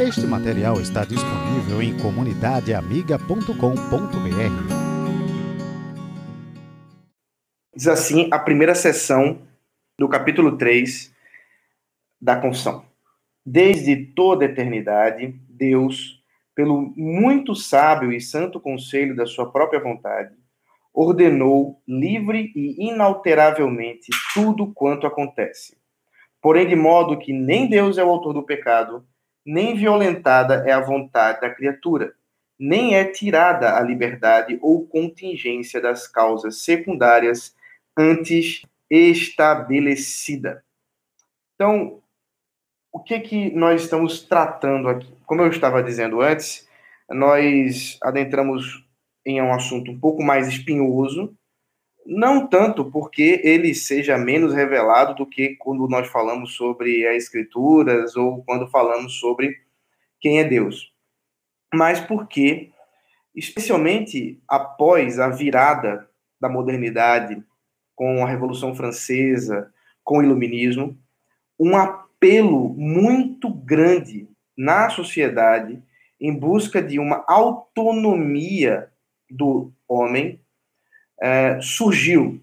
Este material está disponível em comunidadeamiga.com.br. Diz assim a primeira sessão do capítulo 3 da Confissão. Desde toda a eternidade, Deus, pelo muito sábio e santo conselho da sua própria vontade, ordenou livre e inalteravelmente tudo quanto acontece. Porém, de modo que nem Deus é o autor do pecado, nem violentada é a vontade da criatura, nem é tirada a liberdade ou contingência das causas secundárias antes estabelecida. Então, o que que nós estamos tratando aqui? Como eu estava dizendo antes, nós adentramos em um assunto um pouco mais espinhoso, não tanto porque ele seja menos revelado do que quando nós falamos sobre as escrituras ou quando falamos sobre quem é Deus, mas porque, especialmente após a virada da modernidade com a Revolução Francesa, com o Iluminismo, um apelo muito grande na sociedade em busca de uma autonomia do homem é, surgiu.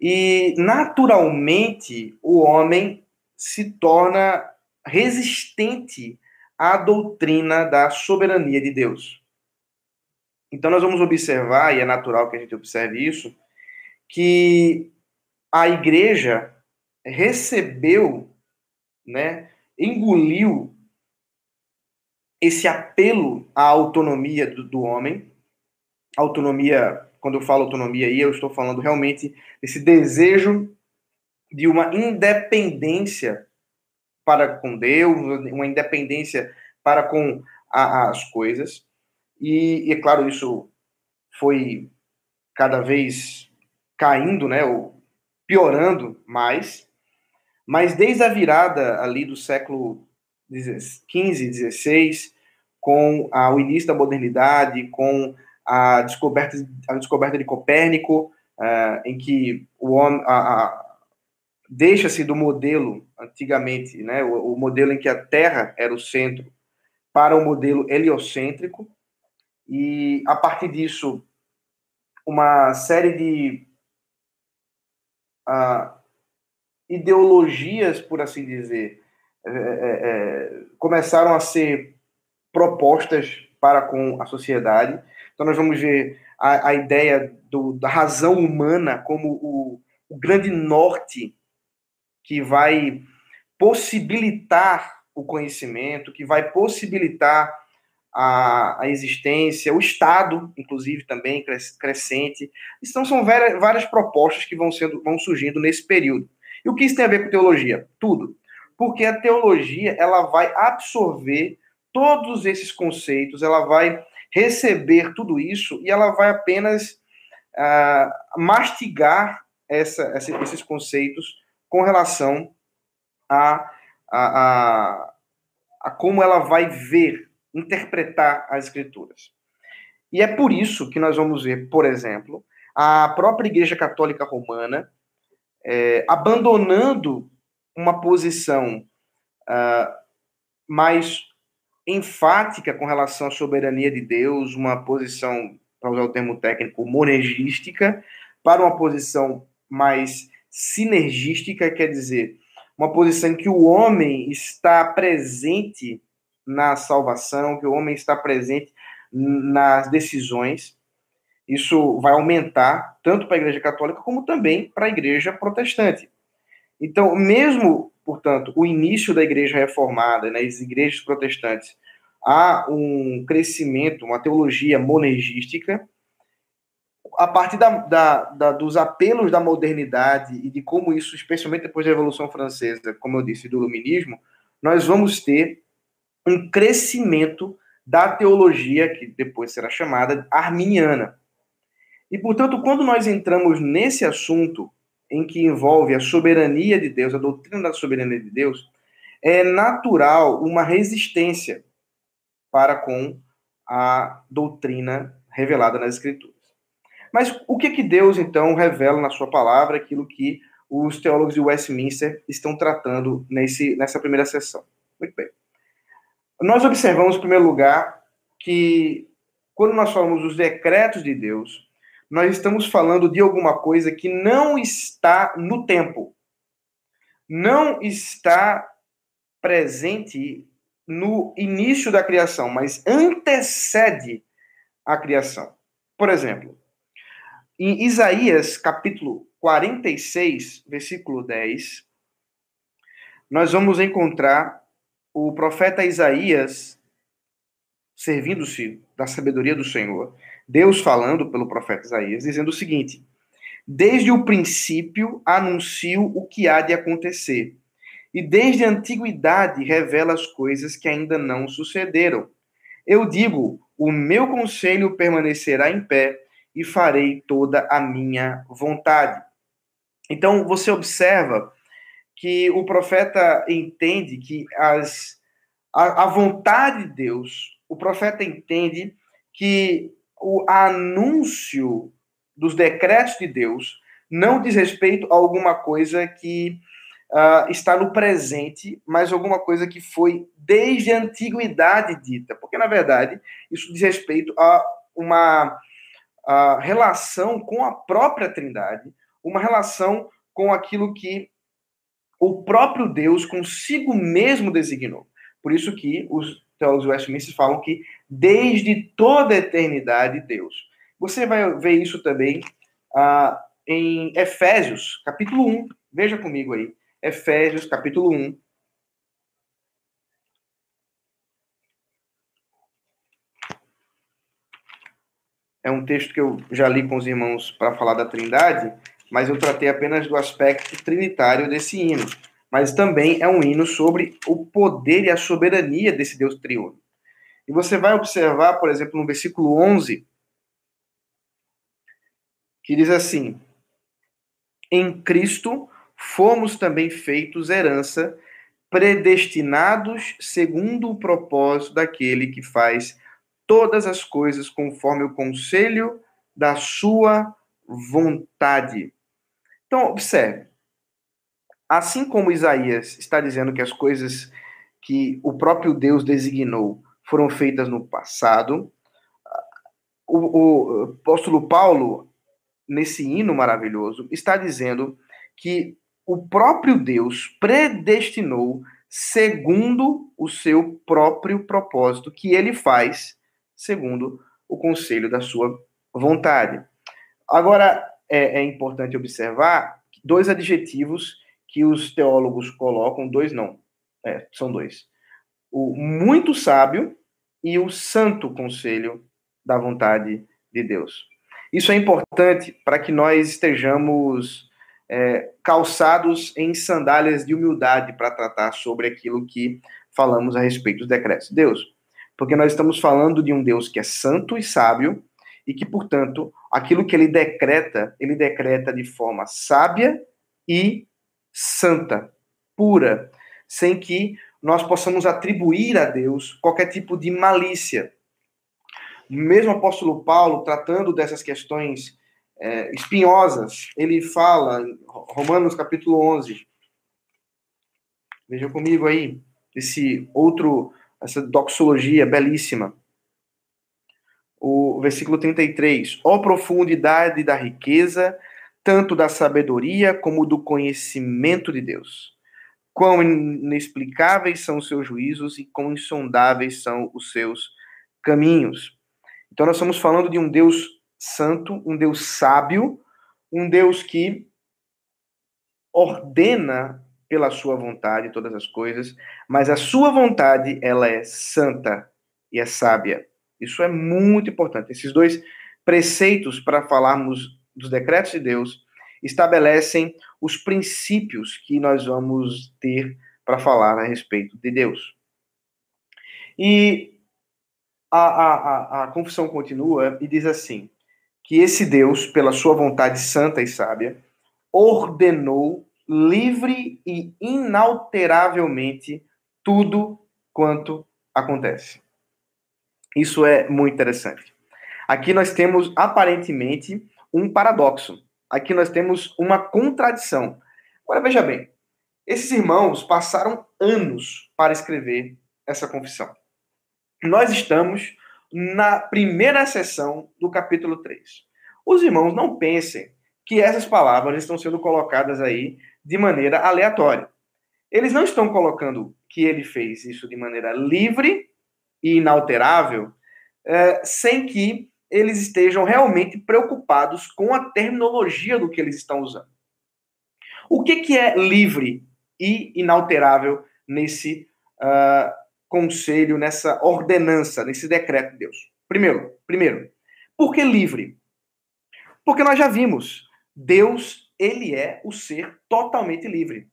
E, naturalmente, o homem se torna resistente à doutrina da soberania de Deus. Então, nós vamos observar, e é natural que a gente observe isso, que a igreja recebeu, né, engoliu esse apelo à autonomia do, do homem, autonomia, quando eu falo autonomia aí, eu estou falando realmente esse desejo de uma independência para com Deus, uma independência para com a, as coisas. E, e, é claro, isso foi cada vez caindo, né, ou piorando mais, mas desde a virada ali do século XV, XVI, com a, o início da modernidade, com a descoberta, a descoberta de Copérnico, uh, em que o homem deixa-se do modelo antigamente, né, o, o modelo em que a Terra era o centro, para o modelo heliocêntrico, e a partir disso uma série de ah, ideologias, por assim dizer, é, é, é, começaram a ser propostas para com a sociedade. Então, nós vamos ver a, a ideia do, da razão humana como o, o grande norte que vai possibilitar o conhecimento, que vai possibilitar a, a existência, o Estado, inclusive, também crescente. Então, são várias, várias propostas que vão, sendo, vão surgindo nesse período. E o que isso tem a ver com teologia? Tudo. Porque a teologia ela vai absorver todos esses conceitos, ela vai receber tudo isso e ela vai apenas uh, mastigar essa, essa, esses conceitos com relação a, a, a, a como ela vai ver interpretar as escrituras. E é por isso que nós vamos ver, por exemplo, a própria Igreja Católica Romana é, abandonando uma posição uh, mais enfática com relação à soberania de Deus, uma posição, para usar o termo técnico, monergística, para uma posição mais sinergística, quer dizer, uma posição em que o homem está presente na salvação, que o homem está presente nas decisões. Isso vai aumentar tanto para a Igreja Católica como também para a Igreja Protestante. Então, mesmo, portanto, o início da Igreja Reformada, nas né, igrejas protestantes, há um crescimento, uma teologia monergística. A partir da, da, da, dos apelos da modernidade e de como isso, especialmente depois da Revolução Francesa, como eu disse, do Iluminismo, nós vamos ter um crescimento da teologia, que depois será chamada arminiana. E, portanto, quando nós entramos nesse assunto em que envolve a soberania de Deus, a doutrina da soberania de Deus, é natural uma resistência para com a doutrina revelada nas Escrituras. Mas o que que Deus então revela na sua palavra, aquilo que os teólogos de Westminster estão tratando nesse, nessa primeira sessão? Muito bem. nós observamos, em primeiro lugar, que quando nós falamos dos decretos de Deus, nós estamos falando de alguma coisa que não está no tempo, não está presente no início da criação, mas antecede a criação. Por exemplo, em Isaías capítulo 46, versículo 10, nós vamos encontrar o profeta Isaías servindo-se da sabedoria do Senhor, Deus falando pelo profeta Isaías, dizendo o seguinte: Desde o princípio anuncio o que há de acontecer, e desde a antiguidade revela as coisas que ainda não sucederam. Eu digo: o meu conselho permanecerá em pé e farei toda a minha vontade. Então você observa que o profeta entende que as, a, a vontade de Deus, o profeta entende que o anúncio dos decretos de Deus não diz respeito a alguma coisa que uh, está no presente, mas alguma coisa que foi desde a antiguidade dita. Porque, na verdade, isso diz respeito a uma a relação com a própria Trindade, uma relação com aquilo que o próprio Deus consigo mesmo designou. Por isso que os teólogos Westminster falam que desde toda a eternidade Deus. Você vai ver isso também ah, em Efésios, capítulo 1. Veja comigo aí. Efésios, capítulo 1. É um texto que eu já li com os irmãos para falar da Trindade, mas eu tratei apenas do aspecto trinitário desse hino. Mas também é um hino sobre o poder e a soberania desse Deus triuno. E você vai observar, por exemplo, no versículo 11, que diz assim: Em Cristo fomos também feitos herança, predestinados segundo o propósito daquele que faz todas as coisas conforme o conselho da sua vontade. Então, observe. Assim como Isaías está dizendo que as coisas que o próprio Deus designou foram feitas no passado, o, o apóstolo Paulo, nesse hino maravilhoso, está dizendo que o próprio Deus predestinou segundo o seu próprio propósito, que ele faz segundo o conselho da sua vontade. Agora, é, é importante observar dois adjetivos que os teólogos colocam, dois não, é, são dois. O muito sábio e o santo conselho da vontade de Deus. Isso é importante para que nós estejamos é, calçados em sandálias de humildade para tratar sobre aquilo que falamos a respeito dos decretos de Deus. Porque nós estamos falando de um Deus que é santo e sábio e que, portanto, aquilo que ele decreta, ele decreta de forma sábia e santa, pura, sem que nós possamos atribuir a Deus qualquer tipo de malícia. Mesmo apóstolo Paulo, tratando dessas questões é, espinhosas, ele fala, Romanos capítulo 11, veja comigo aí, esse outro, essa doxologia belíssima o versículo 33. Ó profundidade da riqueza, tanto da sabedoria como do conhecimento de Deus. Quão inexplicáveis são os seus juízos e quão insondáveis são os seus caminhos. Então, nós estamos falando de um Deus santo, um Deus sábio, um Deus que ordena pela sua vontade todas as coisas, mas a sua vontade, ela é santa e é sábia. Isso é muito importante. Esses dois preceitos para falarmos dos decretos de Deus estabelecem os princípios que nós vamos ter para falar a respeito de Deus. E a, a, a, a confissão continua e diz assim: que esse Deus, pela sua vontade santa e sábia, ordenou livre e inalteravelmente tudo quanto acontece. Isso é muito interessante. Aqui nós temos aparentemente um paradoxo. Aqui nós temos uma contradição. Agora veja bem, esses irmãos passaram anos para escrever essa confissão. nós estamos na primeira sessão do capítulo 3. Os irmãos não pensem que essas palavras estão sendo colocadas aí de maneira aleatória. Eles não estão colocando que ele fez isso de maneira livre e inalterável, é, sem que eles estejam realmente preocupados com a terminologia do que eles estão usando. O que, que é livre e inalterável nesse uh, conselho, nessa ordenança, nesse decreto de Deus? Primeiro, primeiro, por que livre? Porque nós já vimos, Deus, ele é o ser totalmente livre.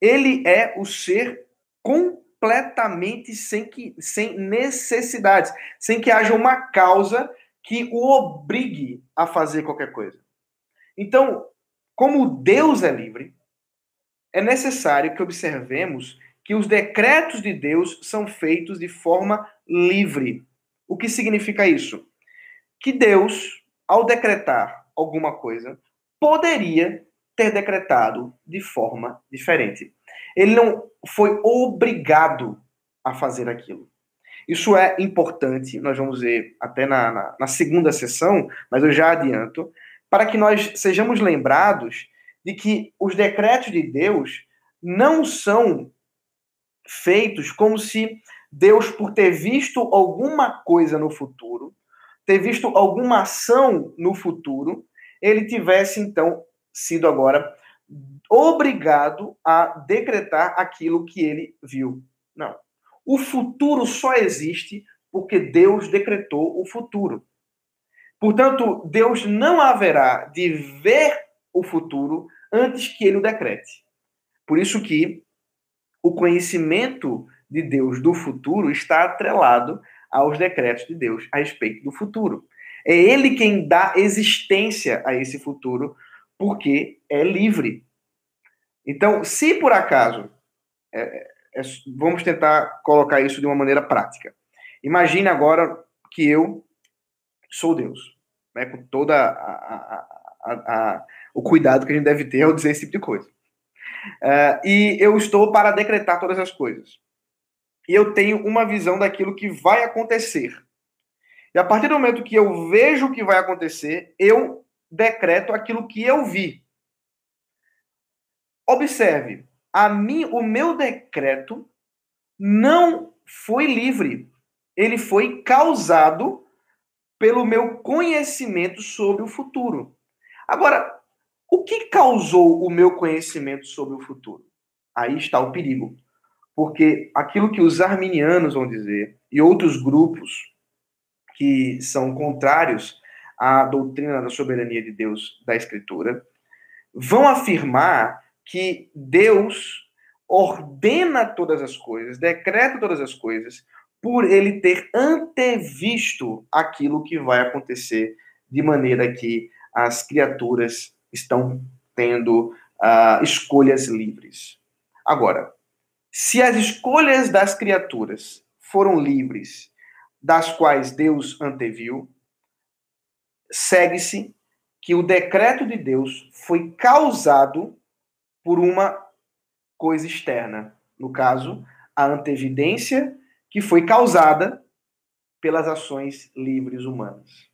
Ele é o ser completamente sem, que, sem necessidades, sem que haja uma causa que o obrigue a fazer qualquer coisa. Então, como Deus é livre, é necessário que observemos que os decretos de Deus são feitos de forma livre. O que significa isso? Que Deus, ao decretar alguma coisa, poderia ter decretado de forma diferente. Ele não foi obrigado a fazer aquilo. Isso é importante, nós vamos ver até na, na, na segunda sessão, mas eu já adianto, para que nós sejamos lembrados de que os decretos de Deus não são feitos como se Deus, por ter visto alguma coisa no futuro, ter visto alguma ação no futuro, ele tivesse então sido agora obrigado a decretar aquilo que ele viu. Não. O futuro só existe porque Deus decretou o futuro. Portanto, Deus não haverá de ver o futuro antes que ele o decrete. Por isso que o conhecimento de Deus do futuro está atrelado aos decretos de Deus a respeito do futuro. É ele quem dá existência a esse futuro, porque é livre. Então, se por acaso, é, vamos tentar colocar isso de uma maneira prática. Imagine agora que eu sou Deus, né, com toda a, a, a, o cuidado que a gente deve ter ao dizer esse tipo de coisa. Uh, e eu estou para decretar todas as coisas. E eu tenho uma visão daquilo que vai acontecer. E a partir do momento que eu vejo o que vai acontecer, eu decreto aquilo que eu vi. Observe, a mim, o meu decreto não foi livre. Ele foi causado pelo meu conhecimento sobre o futuro. Agora, o que causou o meu conhecimento sobre o futuro? Aí está o perigo. Porque aquilo que os arminianos vão dizer e outros grupos que são contrários à doutrina da soberania de Deus da Escritura vão afirmar que Deus ordena todas as coisas, decreta todas as coisas, por ele ter antevisto aquilo que vai acontecer, de maneira que as criaturas estão tendo uh, escolhas livres. Agora, se as escolhas das criaturas foram livres, das quais Deus anteviu, segue-se que o decreto de Deus foi causado por uma coisa externa. No caso, a antevidência que foi causada pelas ações livres humanas.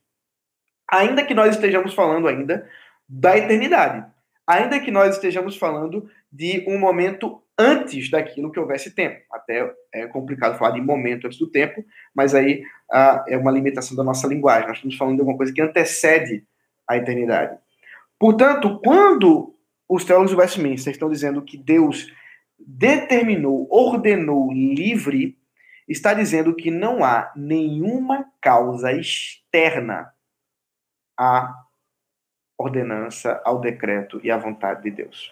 Ainda que nós estejamos falando ainda da eternidade. Ainda que nós estejamos falando de um momento antes daquilo que houvesse tempo. Até é complicado falar de momento antes do tempo, mas aí ah, é uma limitação da nossa linguagem. Nós estamos falando de alguma coisa que antecede a eternidade. Portanto, quando os teólogos do Westminster estão dizendo que Deus determinou, ordenou livre, está dizendo que não há nenhuma causa externa à ordenança, ao decreto e à vontade de Deus.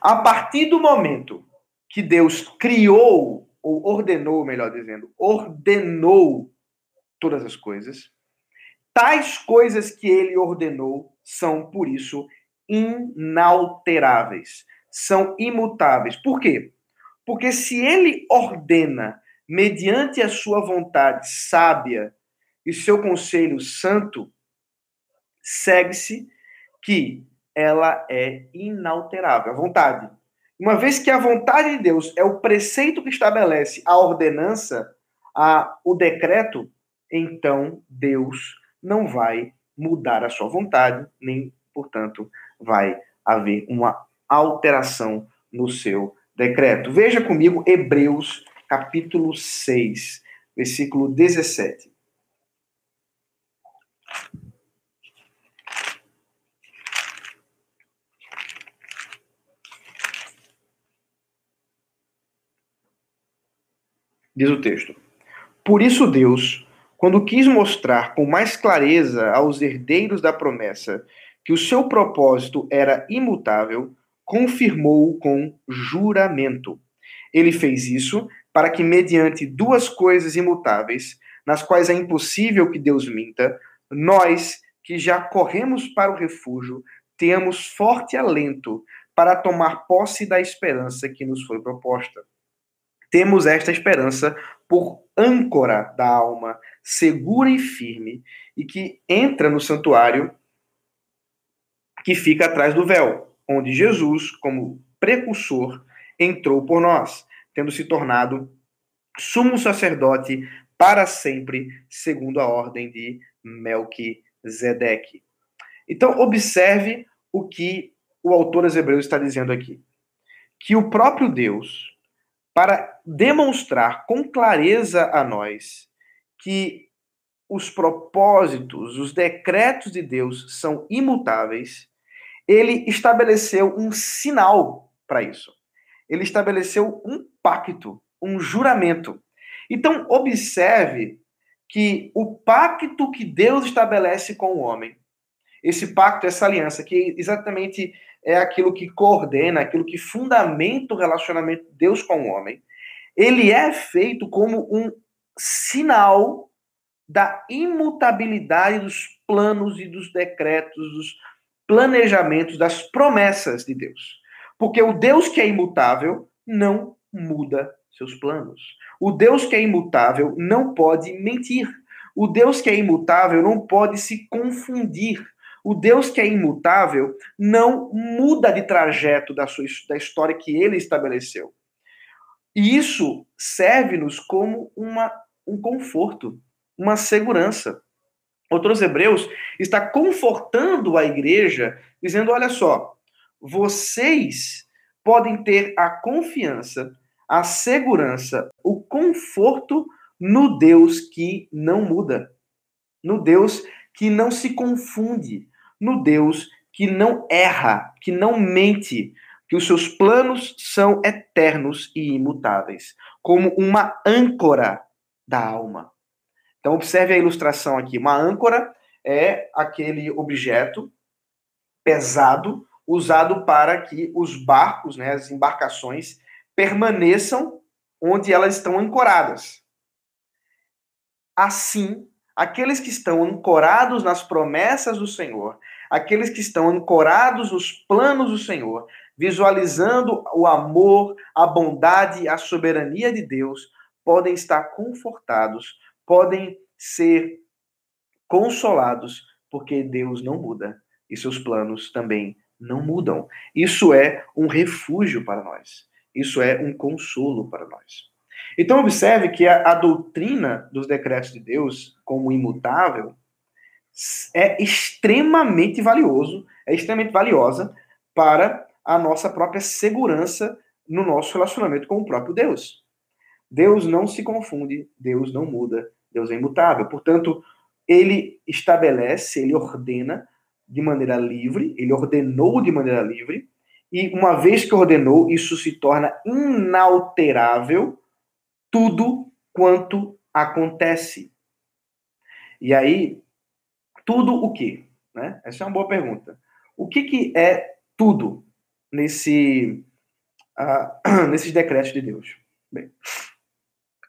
A partir do momento que Deus criou, ou ordenou, melhor dizendo, ordenou todas as coisas, tais coisas que ele ordenou são, por isso, inalteráveis, são imutáveis. Por quê? Porque se ele ordena mediante a sua vontade sábia e seu conselho santo, segue-se que ela é inalterável, a vontade. Uma vez que a vontade de Deus é o preceito que estabelece a ordenança, a, o decreto, então Deus não vai mudar a sua vontade, nem, portanto, vai haver uma alteração no seu decreto. Veja comigo Hebreus capítulo 6, versículo 17. Diz o texto: Por isso Deus, quando quis mostrar com mais clareza aos herdeiros da promessa que o seu propósito era imutável, confirmou-o com juramento. Ele fez isso para que, mediante duas coisas imutáveis, nas quais é impossível que Deus minta, nós, que já corremos para o refúgio, tenhamos forte alento para tomar posse da esperança que nos foi proposta temos esta esperança por âncora da alma, segura e firme, e que entra no santuário que fica atrás do véu, onde Jesus, como precursor, entrou por nós, tendo se tornado sumo sacerdote para sempre, segundo a ordem de Melquisedeque. Então, observe o que o autor dos Hebreus está dizendo aqui. Que o próprio Deus, para demonstrar com clareza a nós que os propósitos, os decretos de Deus são imutáveis, ele estabeleceu um sinal para isso. Ele estabeleceu um pacto, um juramento. Então, observe que o pacto que Deus estabelece com o homem, esse pacto, essa aliança, que exatamente é aquilo que coordena, aquilo que fundamenta o relacionamento de Deus com o homem. Ele é feito como um sinal da imutabilidade dos planos e dos decretos, dos planejamentos, das promessas de Deus. Porque o Deus que é imutável não muda seus planos. O Deus que é imutável não pode mentir. O Deus que é imutável não pode se confundir. O Deus que é imutável não muda de trajeto da, sua, da história que ele estabeleceu. E isso serve-nos como uma, um conforto, uma segurança. Outros Hebreus está confortando a igreja, dizendo: olha só, vocês podem ter a confiança, a segurança, o conforto no Deus que não muda, no Deus que não se confunde, no Deus que não erra, que não mente, que os seus planos são eternos e imutáveis, como uma âncora da alma. Então, observe a ilustração aqui. Uma âncora é aquele objeto pesado usado para que os barcos, né, as embarcações, permaneçam onde elas estão ancoradas. Assim, aqueles que estão ancorados nas promessas do Senhor, aqueles que estão ancorados nos planos do Senhor, visualizando o amor, a bondade, a soberania de Deus, podem estar confortados, podem ser consolados, porque Deus não muda e seus planos também não mudam. Isso é um refúgio para nós. Isso é um consolo para nós. Então, observe que a, a doutrina dos decretos de Deus, como imutável, é extremamente valioso, é extremamente valiosa para a nossa própria segurança no nosso relacionamento com o próprio Deus. Deus não se confunde, Deus não muda, Deus é imutável. Portanto, ele estabelece, ele ordena de maneira livre, ele ordenou de maneira livre, e uma vez que ordenou, isso se torna inalterável tudo quanto acontece. E aí, tudo o quê? Né? Essa é uma boa pergunta. O que, que é tudo nesse, uh, nesses decretos de Deus? Bem,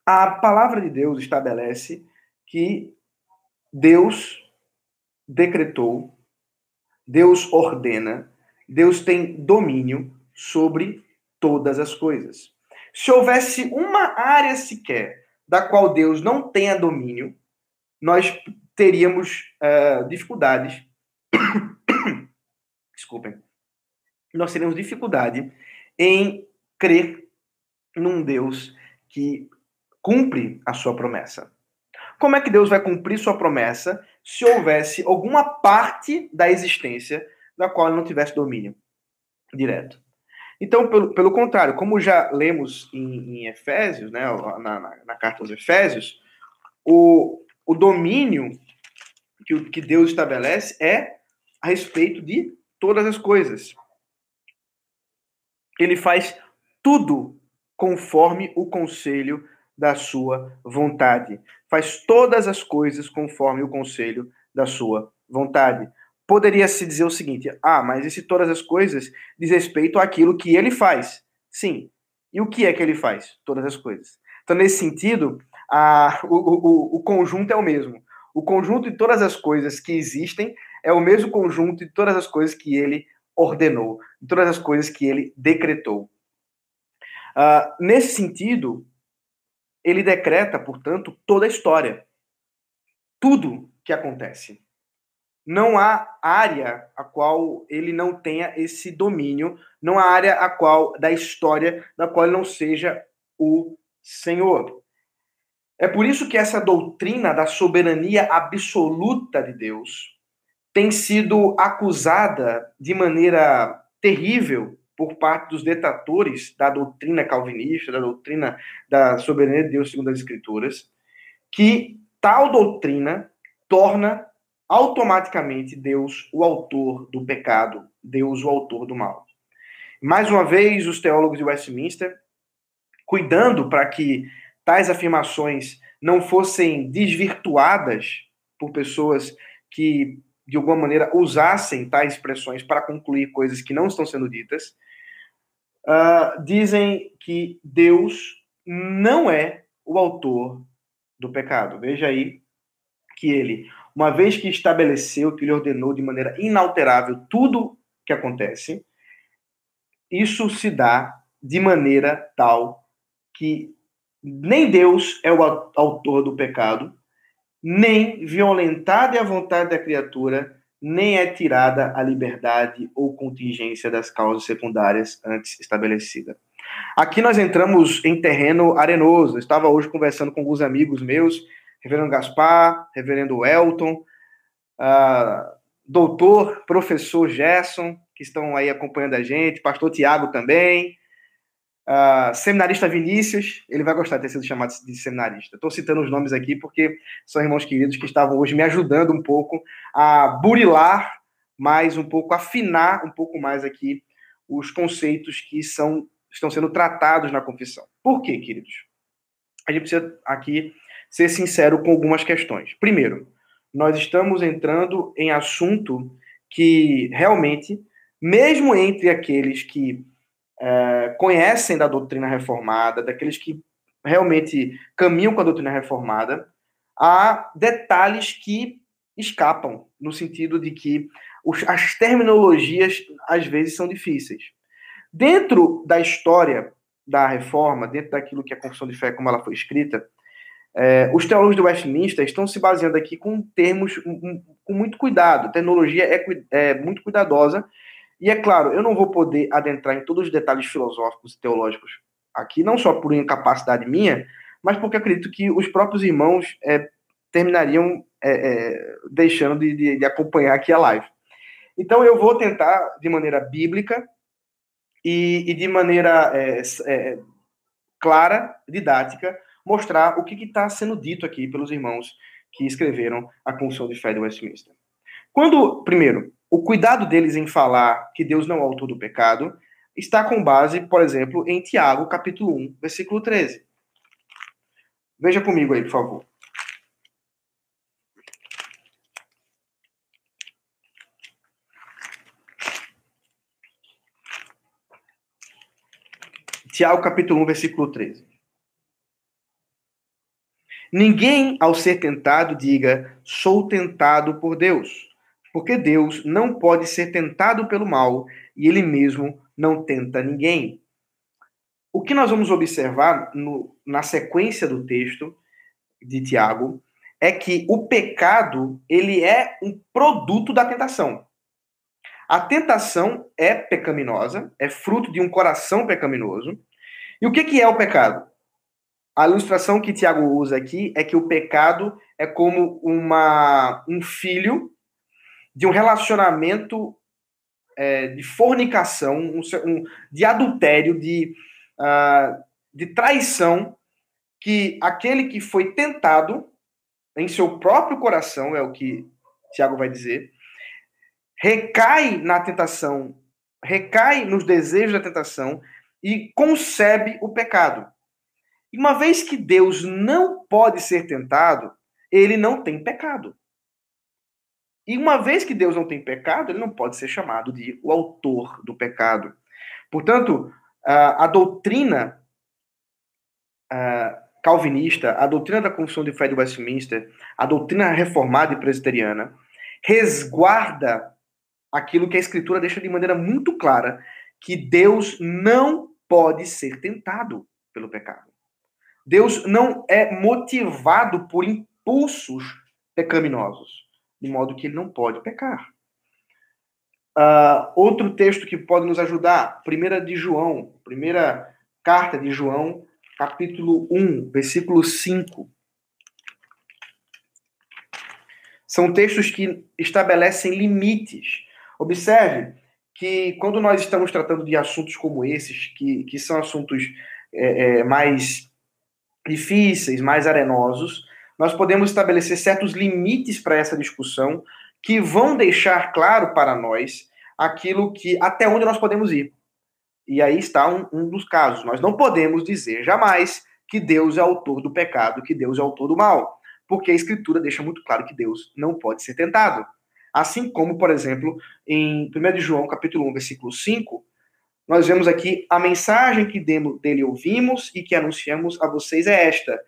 a palavra de Deus estabelece que Deus decretou, Deus ordena, Deus tem domínio sobre todas as coisas. Se houvesse uma área sequer da qual Deus não tenha domínio, nós teríamos uh, dificuldades. Desculpem. Nós teríamos dificuldade em crer num Deus que cumpre a sua promessa. Como é que Deus vai cumprir sua promessa se houvesse alguma parte da existência da qual ele não tivesse domínio direto? Então, pelo, pelo contrário, como já lemos em, em Efésios, né, na, na, na, carta aos Efésios, o, o domínio que, que Deus estabelece é a respeito de todas as coisas. Ele faz tudo conforme o conselho da sua vontade. Faz todas as coisas conforme o conselho da sua vontade. Poderia se dizer o seguinte: ah, mas e se todas as coisas diz respeito àquilo que ele faz? Sim. E o que é que ele faz? Todas as coisas. Então, nesse sentido, a, o, o, o conjunto é o mesmo. O conjunto de todas as coisas que existem é o mesmo conjunto de todas as coisas que ele ordenou, de todas as coisas que ele decretou. Uh, nesse sentido, ele decreta, portanto, toda a história. Tudo que acontece. Não há área a qual ele não tenha esse domínio, não há área a qual da história da qual ele não seja o Senhor. É por isso que essa doutrina da soberania absoluta de Deus tem sido acusada de maneira terrível por parte dos detratores da doutrina calvinista, da doutrina da soberania de Deus segundo as Escrituras, que tal doutrina torna automaticamente Deus o autor do pecado, Deus o autor do mal. Mais uma vez, os teólogos de Westminster, cuidando para que tais afirmações não fossem desvirtuadas por pessoas que, de alguma maneira, usassem tais expressões para concluir coisas que não estão sendo ditas, uh, dizem que Deus não é o autor do pecado. Veja aí que ele, uma vez que estabeleceu, que ele ordenou de maneira inalterável tudo que acontece, isso se dá de maneira tal que nem Deus é o autor do pecado, nem violentada é a vontade da criatura, nem é tirada a liberdade ou contingência das causas secundárias antes estabelecida. Aqui nós entramos em terreno arenoso. Eu estava hoje conversando com alguns amigos meus, reverendo Gaspar, reverendo Elton, uh, doutor, professor Gerson, que estão aí acompanhando a gente, pastor Tiago também, Uh, seminarista Vinícius, ele vai gostar de ter sido chamado de seminarista. Estou citando os nomes aqui porque são irmãos queridos que estavam hoje me ajudando um pouco a burilar mais um pouco, afinar um pouco mais aqui os conceitos que são, estão sendo tratados na confissão. Por quê, queridos? A gente precisa aqui ser sincero com algumas questões. Primeiro, nós estamos entrando em assunto que realmente, mesmo entre aqueles que é, conhecem da doutrina reformada, daqueles que realmente caminham com a doutrina reformada, há detalhes que escapam, no sentido de que as terminologias às vezes são difíceis. Dentro da história da reforma, dentro daquilo que é a Confissão de Fé, como ela foi escrita, é, os teólogos do Westminster estão se baseando aqui com termos um, um, com muito cuidado. A terminologia é, é muito cuidadosa e é claro, eu não vou poder adentrar em todos os detalhes filosóficos e teológicos aqui, não só por incapacidade minha, mas porque acredito que os próprios irmãos é, terminariam é, é, deixando de, de, de, acompanhar aqui a live. Então eu vou tentar, de maneira bíblica e, e de maneira é, é, clara, didática, mostrar o que está sendo dito aqui pelos irmãos que escreveram a Confissão de Fé de Westminster. Quando, primeiro, o cuidado deles em falar que Deus não é o autor do pecado está com base, por exemplo, em Tiago, capítulo 1, versículo 13. Veja comigo aí, por favor. Tiago, capítulo 1, versículo 13. Ninguém, ao ser tentado, diga: sou tentado por Deus porque Deus não pode ser tentado pelo mal e ele mesmo não tenta ninguém. O que nós vamos observar no, na sequência do texto de Tiago é que o pecado ele é um produto da tentação. A tentação é pecaminosa, é fruto de um coração pecaminoso. E o que, que é o pecado? a ilustração que Tiago usa aqui é que o pecado é como uma, um filho de um relacionamento é, de fornicação, um, um, de adultério, de, uh, de traição, que aquele que foi tentado em seu próprio coração, é o que Tiago vai dizer, recai na tentação, recai nos desejos da tentação e concebe o pecado. E uma vez que Deus não pode ser tentado, ele não tem pecado. E uma vez que Deus não tem pecado, ele não pode ser chamado de o autor do pecado. Portanto, a doutrina calvinista, a doutrina da Confissão de Fé de Westminster, a doutrina reformada e presbiteriana, resguarda aquilo que a Escritura deixa de maneira muito clara, que Deus não pode ser tentado pelo pecado. Deus não é motivado por impulsos pecaminosos de modo que ele não pode pecar. Uh, outro texto que pode nos ajudar, primeira de João, primeira carta de João, capítulo 1, versículo 5. São textos que estabelecem limites. Observe que quando nós estamos tratando de assuntos como esses, que, que são assuntos é, é, mais difíceis, mais arenosos, nós podemos estabelecer certos limites para essa discussão que vão deixar claro para nós aquilo que até onde nós podemos ir. E aí está um, um dos casos. Nós não podemos dizer jamais que Deus é autor do pecado, que Deus é autor do mal, porque a Escritura deixa muito claro que Deus não pode ser tentado. Assim como, por exemplo, em 1 João, capítulo 1, versículo 5, nós vemos aqui a mensagem que dele ouvimos e que anunciamos a vocês é esta: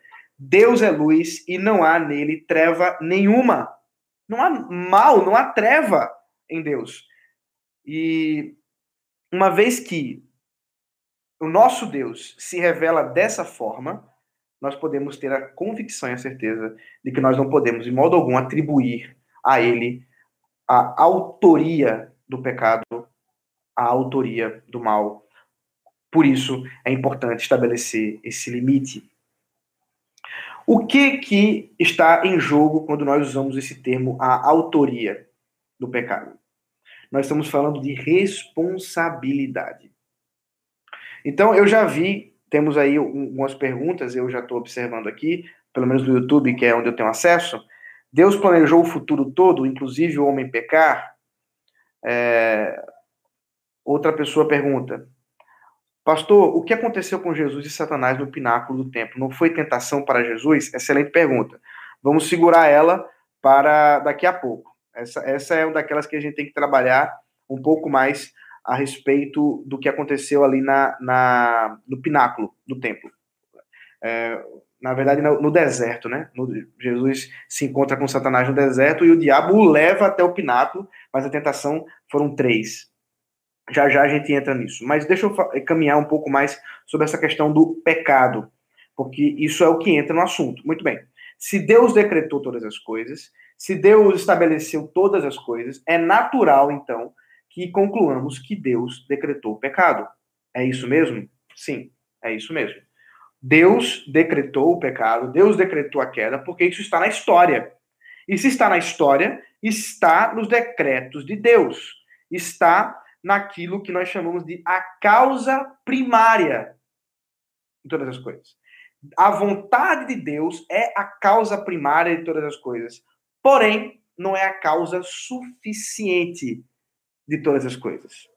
Deus é luz e não há nele treva nenhuma. Não há mal, não há treva em Deus. E uma vez que o nosso Deus se revela dessa forma, nós podemos ter a convicção e a certeza de que nós não podemos, de modo algum, atribuir a Ele a autoria do pecado, a autoria do mal. Por isso, é importante estabelecer esse limite o que, que está em jogo quando nós usamos esse termo, a autoria do pecado? Nós estamos falando de responsabilidade. Então, eu já vi, temos aí algumas perguntas, eu já estou observando aqui, pelo menos no YouTube, que é onde eu tenho acesso. Deus planejou o futuro todo, inclusive o homem pecar? É... Outra pessoa pergunta: Pastor, o que aconteceu com Jesus e Satanás no pináculo do templo? Não foi tentação para Jesus? Excelente pergunta. Vamos segurar ela para daqui a pouco. Essa, essa é uma daquelas que a gente tem que trabalhar um pouco mais a respeito do que aconteceu ali na, na no pináculo do templo. É, na verdade, no, no deserto, né? No, Jesus se encontra com Satanás no deserto e o diabo o leva até o pináculo, mas a tentação foram três. Já já a gente entra nisso. Mas deixa eu caminhar um pouco mais sobre essa questão do pecado, porque isso é o que entra no assunto. Muito bem. Se Deus decretou todas as coisas, se Deus estabeleceu todas as coisas, é natural, então, que concluamos que Deus decretou o pecado. É isso mesmo? Sim, é isso mesmo. Deus decretou o pecado, Deus decretou a queda, porque isso está na história. E se está na história, está nos decretos de Deus. Está naquilo que nós chamamos de a causa primária de todas as coisas. A vontade de Deus é a causa primária de todas as coisas. Porém, não é a causa suficiente de todas as coisas.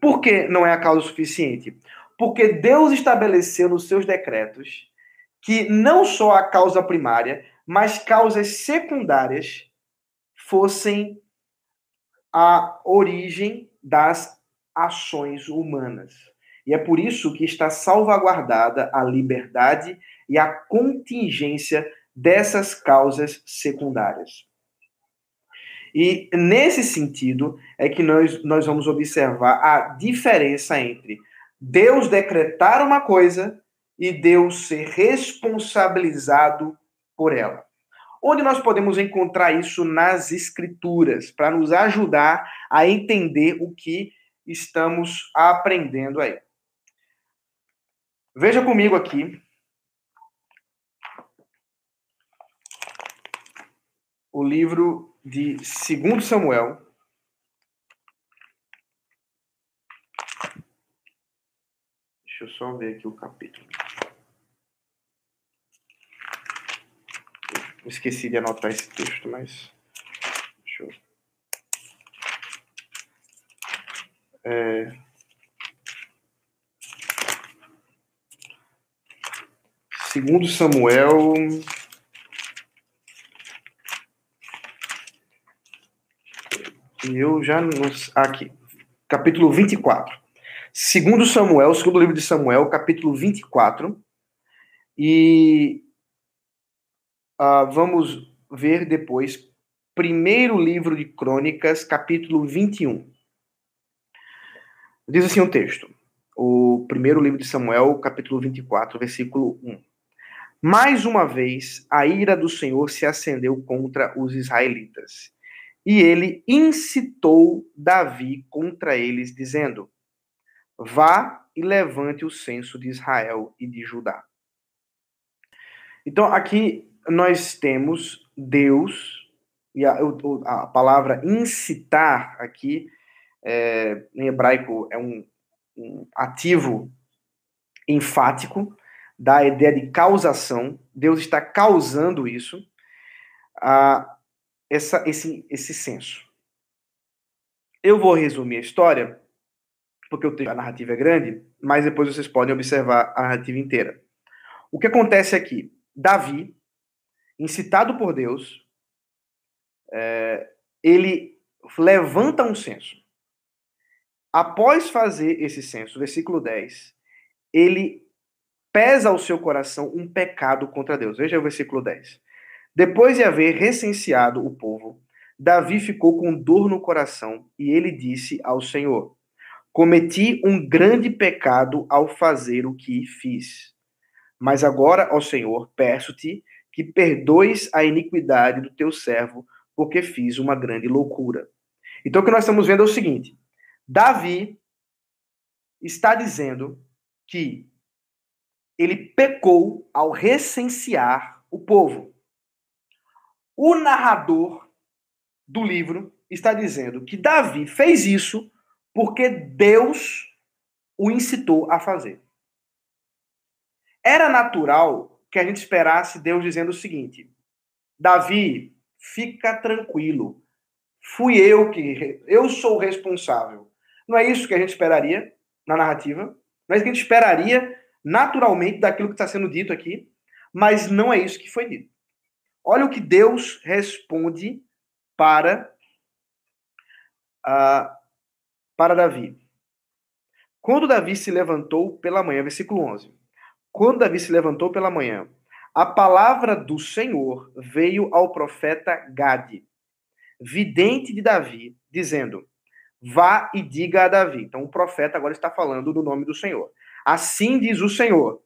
Por que não é a causa suficiente? Porque Deus estabeleceu nos seus decretos que não só a causa primária, mas causas secundárias fossem a origem das ações humanas. E é por isso que está salvaguardada a liberdade e a contingência dessas causas secundárias. E nesse sentido é que nós, nós vamos observar a diferença entre Deus decretar uma coisa e Deus ser responsabilizado por ela. Onde nós podemos encontrar isso nas escrituras, para nos ajudar a entender o que estamos aprendendo aí. Veja comigo aqui. O livro de 2 Samuel. Deixa eu só ver aqui o capítulo. Esqueci de anotar esse texto, mas. Deixa eu. É... Segundo Samuel. Eu já não. Aqui. Capítulo 24. Segundo Samuel, segundo livro de Samuel, capítulo 24. E uh, vamos ver depois. Primeiro livro de Crônicas, capítulo 21. Diz assim o texto. O primeiro livro de Samuel, capítulo 24, versículo 1. Mais uma vez, a ira do Senhor se acendeu contra os israelitas. E ele incitou Davi contra eles, dizendo: Vá e levante o censo de Israel e de Judá. Então, aqui nós temos Deus, e a, a palavra incitar aqui, é, em hebraico, é um, um ativo enfático, da ideia de causação, Deus está causando isso, a essa, esse, esse senso. Eu vou resumir a história, porque o a narrativa é grande, mas depois vocês podem observar a narrativa inteira. O que acontece aqui? Davi, incitado por Deus, é, ele levanta um censo. Após fazer esse censo, versículo 10, ele pesa ao seu coração um pecado contra Deus. Veja o versículo 10. Depois de haver recenseado o povo, Davi ficou com dor no coração e ele disse ao Senhor: Cometi um grande pecado ao fazer o que fiz. Mas agora, ó Senhor, peço-te que perdoes a iniquidade do teu servo, porque fiz uma grande loucura. Então, o que nós estamos vendo é o seguinte: Davi está dizendo que ele pecou ao recensear o povo. O narrador do livro está dizendo que Davi fez isso porque Deus o incitou a fazer. Era natural que a gente esperasse Deus dizendo o seguinte: Davi, fica tranquilo. Fui eu que eu sou o responsável. Não é isso que a gente esperaria na narrativa? Não é isso que a gente esperaria naturalmente daquilo que está sendo dito aqui, mas não é isso que foi dito. Olha o que Deus responde para uh, para Davi. Quando Davi se levantou pela manhã, versículo 11. Quando Davi se levantou pela manhã, a palavra do Senhor veio ao profeta Gade, vidente de Davi, dizendo: Vá e diga a Davi. Então o profeta agora está falando do nome do Senhor. Assim diz o Senhor: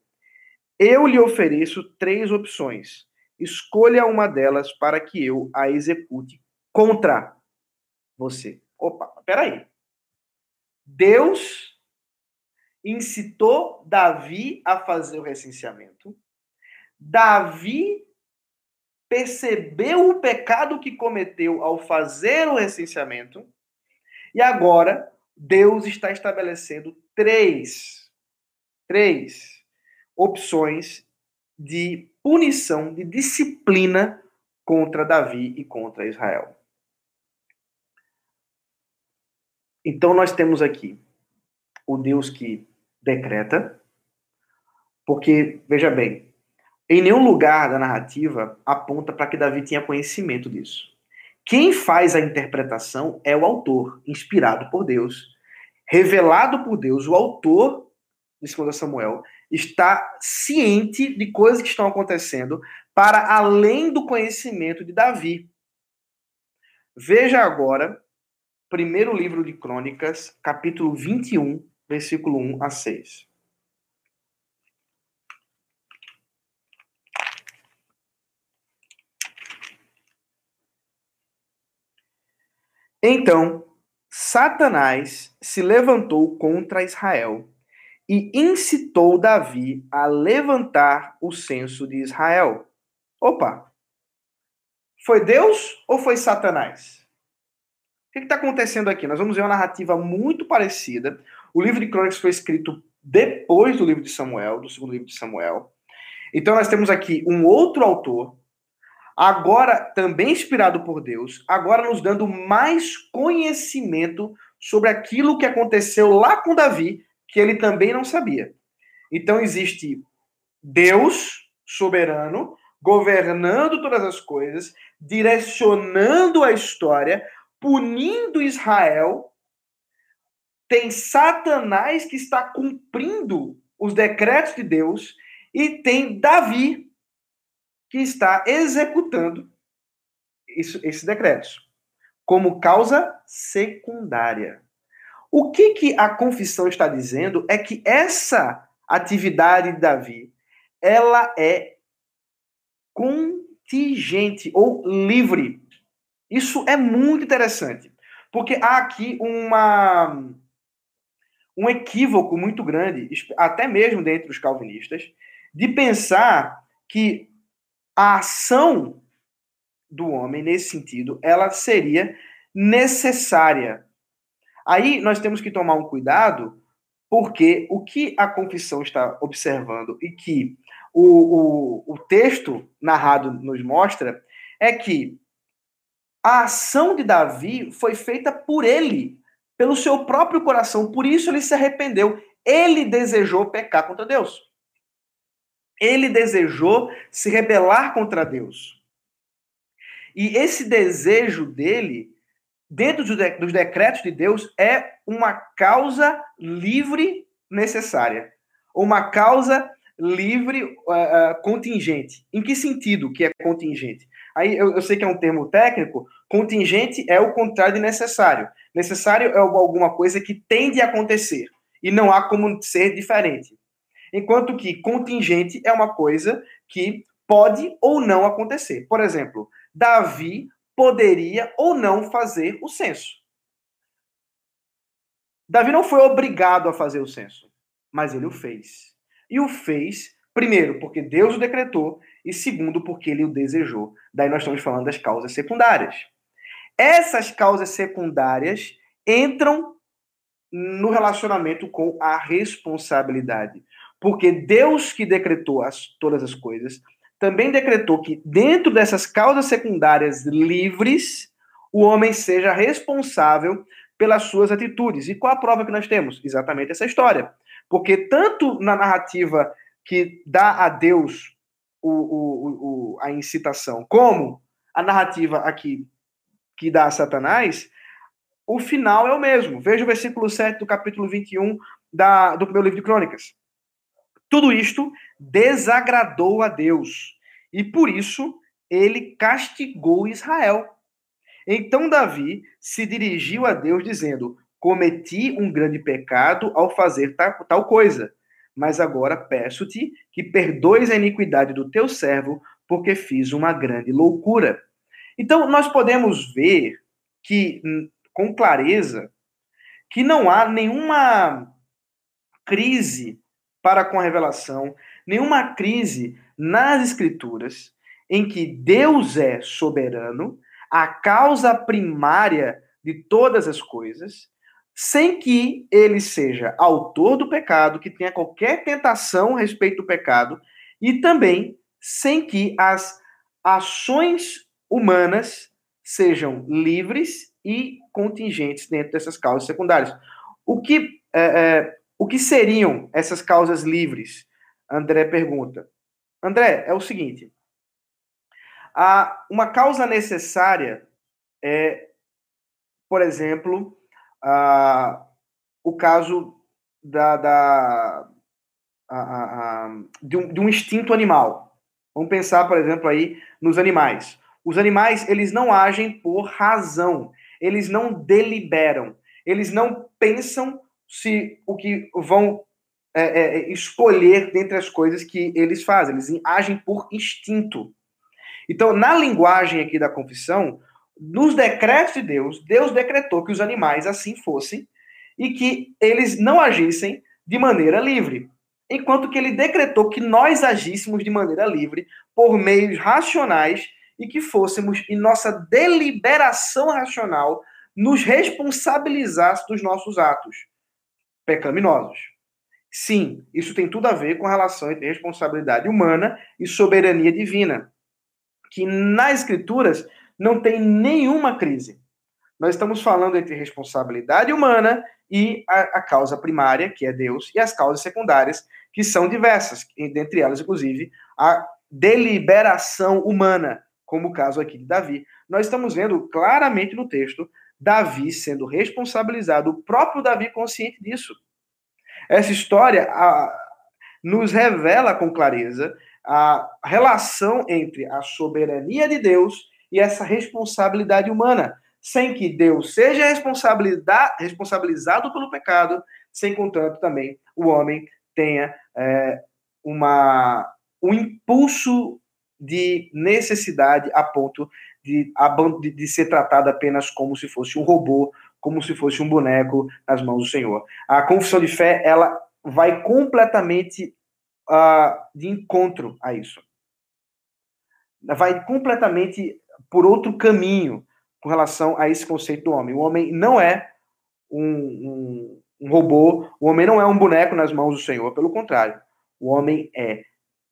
Eu lhe ofereço três opções. Escolha uma delas para que eu a execute contra você. Opa, peraí. Deus incitou Davi a fazer o recenseamento. Davi percebeu o pecado que cometeu ao fazer o recenseamento. E agora, Deus está estabelecendo três três opções de punição, de disciplina contra Davi e contra Israel. Então nós temos aqui o Deus que decreta, porque, veja bem, em nenhum lugar da narrativa aponta para que Davi tinha conhecimento disso. Quem faz a interpretação é o autor, inspirado por Deus, revelado por Deus. O autor de 2 Samuel, está ciente de coisas que estão acontecendo para além do conhecimento de Davi. Veja agora, primeiro livro de Crônicas, capítulo 21, versículo 1 a 6. Então, Satanás se levantou contra Israel e incitou Davi a levantar o censo de Israel. Opa! Foi Deus ou foi Satanás? O que está acontecendo aqui? Nós vamos ver uma narrativa muito parecida. O livro de Crônicas foi escrito depois do livro de Samuel, do segundo livro de Samuel. Então nós temos aqui um outro autor, agora também inspirado por Deus, agora nos dando mais conhecimento sobre aquilo que aconteceu lá com Davi, que ele também não sabia. Então existe Deus soberano governando todas as coisas, direcionando a história, punindo Israel. Tem Satanás que está cumprindo os decretos de Deus e tem Davi que está executando isso, esses decretos como causa secundária. O que, que a confissão está dizendo é que essa atividade de Davi, ela é contingente ou livre. Isso é muito interessante, porque há aqui uma um equívoco muito grande, até mesmo dentre os calvinistas, de pensar que a ação do homem nesse sentido, ela seria necessária. Aí nós temos que tomar um cuidado, porque o que a confissão está observando e que o, o, o texto narrado nos mostra é que a ação de Davi foi feita por ele, pelo seu próprio coração, por isso ele se arrependeu. Ele desejou pecar contra Deus. Ele desejou se rebelar contra Deus. E esse desejo dele, dentro dos decretos de Deus, é uma causa livre necessária. Uma causa livre uh, uh, contingente. Em que sentido que é contingente? Aí eu, eu, sei que é um termo técnico. Contingente é o contrário de necessário. Necessário é alguma coisa que tende a acontecer e não há como ser diferente. Enquanto que contingente é uma coisa que pode ou não acontecer. Por exemplo, Davi poderia ou não fazer o censo. Davi não foi obrigado a fazer o censo, mas ele o fez. E o fez, primeiro, porque Deus o decretou, e segundo, porque ele o desejou. Daí nós estamos falando das causas secundárias. Essas causas secundárias entram no relacionamento com a responsabilidade. Porque Deus que decretou as, todas as coisas, também decretou que dentro dessas causas secundárias livres, o homem seja responsável pelas suas atitudes. E qual a prova que nós temos? Exatamente essa história. Porque tanto na narrativa que dá a Deus o, o, o, a incitação, como a narrativa aqui que dá a Satanás, o final é o mesmo. Veja o versículo 7 do capítulo 21 da, do primeiro livro de Crônicas. Tudo isto desagradou a Deus, e por isso ele castigou Israel. Então Davi se dirigiu a Deus dizendo: cometi um grande pecado ao fazer tal, tal coisa. Mas agora peço-te que perdoes a iniquidade do teu servo, porque fiz uma grande loucura. Então, nós podemos ver que, hum, com clareza, que não há nenhuma crise para com a revelação, nenhuma crise nas escrituras em que Deus é soberano, a causa primária de todas as coisas, sem que ele seja autor do pecado, que tenha qualquer tentação a respeito do pecado, e também sem que as ações humanas sejam livres e contingentes dentro dessas causas secundárias. O que, é, é, o que seriam essas causas livres? André pergunta. André, é o seguinte: a, uma causa necessária é, por exemplo, ah, o caso da, da a, a, de, um, de um instinto animal. Vamos pensar, por exemplo, aí nos animais. Os animais, eles não agem por razão, eles não deliberam, eles não pensam se o que vão é, é, escolher dentre as coisas que eles fazem, eles agem por instinto. Então, na linguagem aqui da confissão, nos decretos de Deus, Deus decretou que os animais assim fossem e que eles não agissem de maneira livre, enquanto que ele decretou que nós agíssemos de maneira livre por meios racionais e que fôssemos, em nossa deliberação racional, nos responsabilizasse dos nossos atos pecaminosos. Sim, isso tem tudo a ver com a relação entre responsabilidade humana e soberania divina, que nas Escrituras não tem nenhuma crise. Nós estamos falando entre responsabilidade humana e a, a, causa primária, que é Deus, e as causas secundárias, que são diversas, dentre elas, inclusive, a deliberação humana, como o caso aqui de Davi. Nós estamos vendo claramente no texto Davi sendo responsabilizado, o próprio Davi consciente disso. Essa história a, nos revela com clareza a relação entre a soberania de Deus e essa responsabilidade humana, sem que Deus seja responsabilizado pelo pecado, sem contanto também o homem tenha é, uma, um impulso de necessidade a ponto de, de, ser tratado apenas como se fosse um robô, como se fosse um boneco nas mãos do Senhor. A confissão de fé, ela vai completamente uh, de encontro a isso. Vai completamente por outro caminho com relação a esse conceito do homem. O homem não é um, um, um robô, o homem não é um boneco nas mãos do Senhor, pelo contrário. O homem é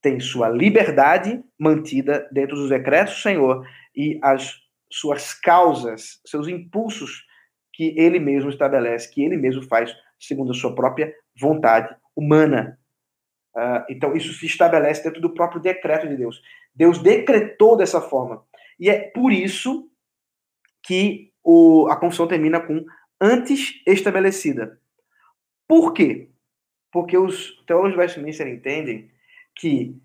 tem sua liberdade mantida dentro dos decretos do Senhor e as suas causas, seus impulsos que ele mesmo estabelece, que ele mesmo faz segundo a sua própria vontade humana. Uh, então, isso se estabelece dentro do próprio decreto de Deus. Deus decretou dessa forma. E é por isso que o, a confissão termina com antes estabelecida. Por quê? Porque os teólogos de Westminster entendem que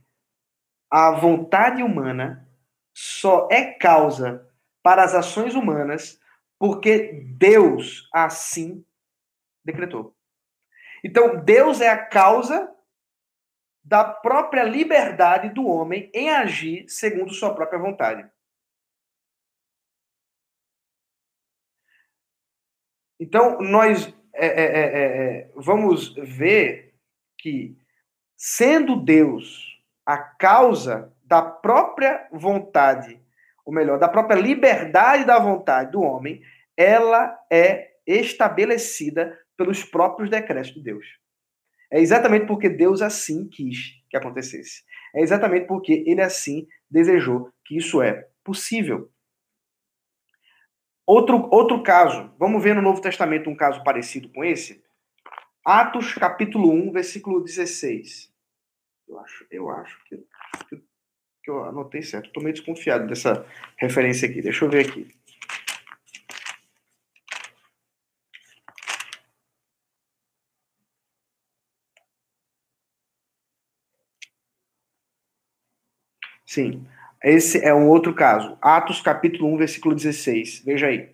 a vontade humana só é causa para as ações humanas porque Deus assim decretou. Então, Deus é a causa da própria liberdade do homem em agir segundo sua própria vontade. Então, nós é, é, é, é vamos ver que, sendo Deus a causa da própria vontade, ou melhor, da própria liberdade da vontade do homem, ela é estabelecida pelos próprios decretos de Deus. É exatamente porque Deus assim quis que acontecesse. É exatamente porque ele assim desejou que isso é possível. Outro, outro caso, vamos ver no Novo Testamento um caso parecido com esse. Atos capítulo 1, versículo 16. Eu acho, eu acho que, que, que eu anotei certo. Estou meio desconfiado dessa referência aqui. Deixa eu ver aqui. Sim. Esse é um outro caso. Atos capítulo 1, versículo 16. Veja aí.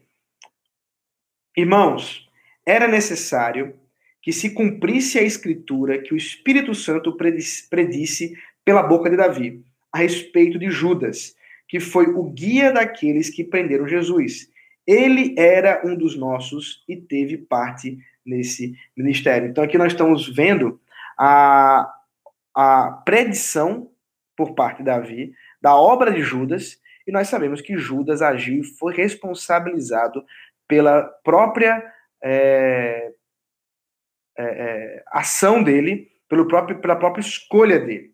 Irmãos, era necessário que se cumprisse a escritura que o Espírito Santo predisse pela boca de Davi a respeito de Judas, que foi o guia daqueles que prenderam Jesus. Ele era um dos nossos e teve parte nesse ministério. Então aqui nós estamos vendo a, a predição por parte de Davi da obra de Judas, e nós sabemos que Judas agiu e foi responsabilizado pela própria é, é, é, ação dele, pelo próprio, pela própria escolha dele.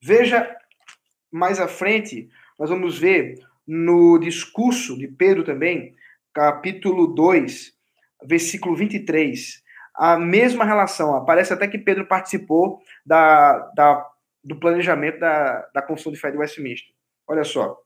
Veja mais à frente, nós vamos ver no discurso de Pedro também, capítulo 2, versículo 23, a mesma relação. Parece até que Pedro participou da, da, do planejamento da, da Confissão de Fé de Westminster. Olha só.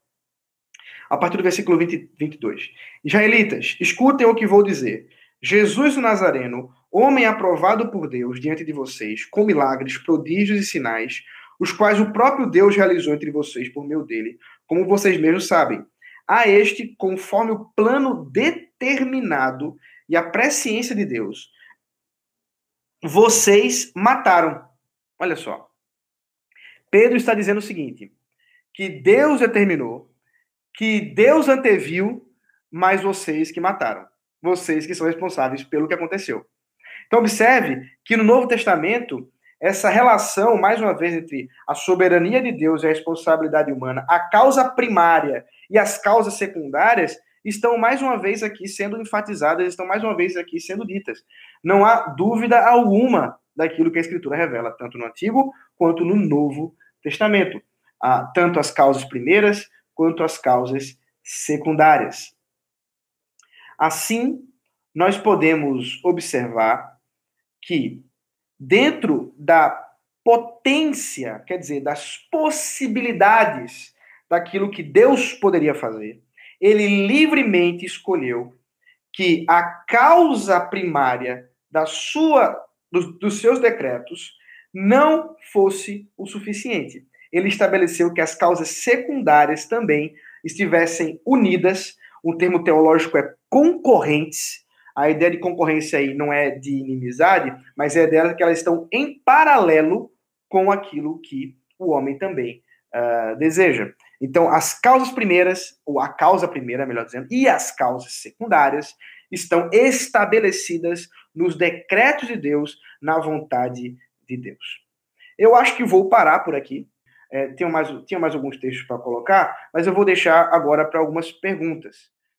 A partir do versículo 20, 22. Israelitas, escutem o que vou dizer. Jesus o Nazareno, homem aprovado por Deus diante de vocês, com milagres, prodígios e sinais, os quais o próprio Deus realizou entre vocês por meio dele, como vocês mesmos sabem. A este, conforme o plano determinado e a presciência de Deus, vocês mataram. Olha só. Pedro está dizendo o seguinte: que Deus determinou, que Deus anteviu, mas vocês que mataram. Vocês que são responsáveis pelo que aconteceu. Então, observe que no Novo Testamento, essa relação, mais uma vez, entre a soberania de Deus e a responsabilidade humana, a causa primária e as causas secundárias, estão mais uma vez aqui sendo enfatizadas, estão mais uma vez aqui sendo ditas. Não há dúvida alguma daquilo que a Escritura revela, tanto no Antigo quanto no Novo Testamento. Ah, tanto as causas primeiras quanto as causas secundárias. Assim, nós podemos observar que dentro da potência, quer dizer, das possibilidades daquilo que Deus poderia fazer, ele livremente escolheu que a causa primária da sua dos, dos seus decretos não fosse o suficiente. Ele estabeleceu que as causas secundárias também estivessem unidas. O termo teológico é concorrentes. A ideia de concorrência aí não é de inimizade, mas é dela que elas estão em paralelo com aquilo que o homem também uh, deseja. Então, as causas primeiras, ou a causa primeira, melhor dizendo, e as causas secundárias estão estabelecidas nos decretos de Deus, na vontade de Deus. Eu acho que vou parar por aqui. É, tenho mais, tinha mais alguns textos para colocar, mas eu vou deixar agora para algumas perguntas.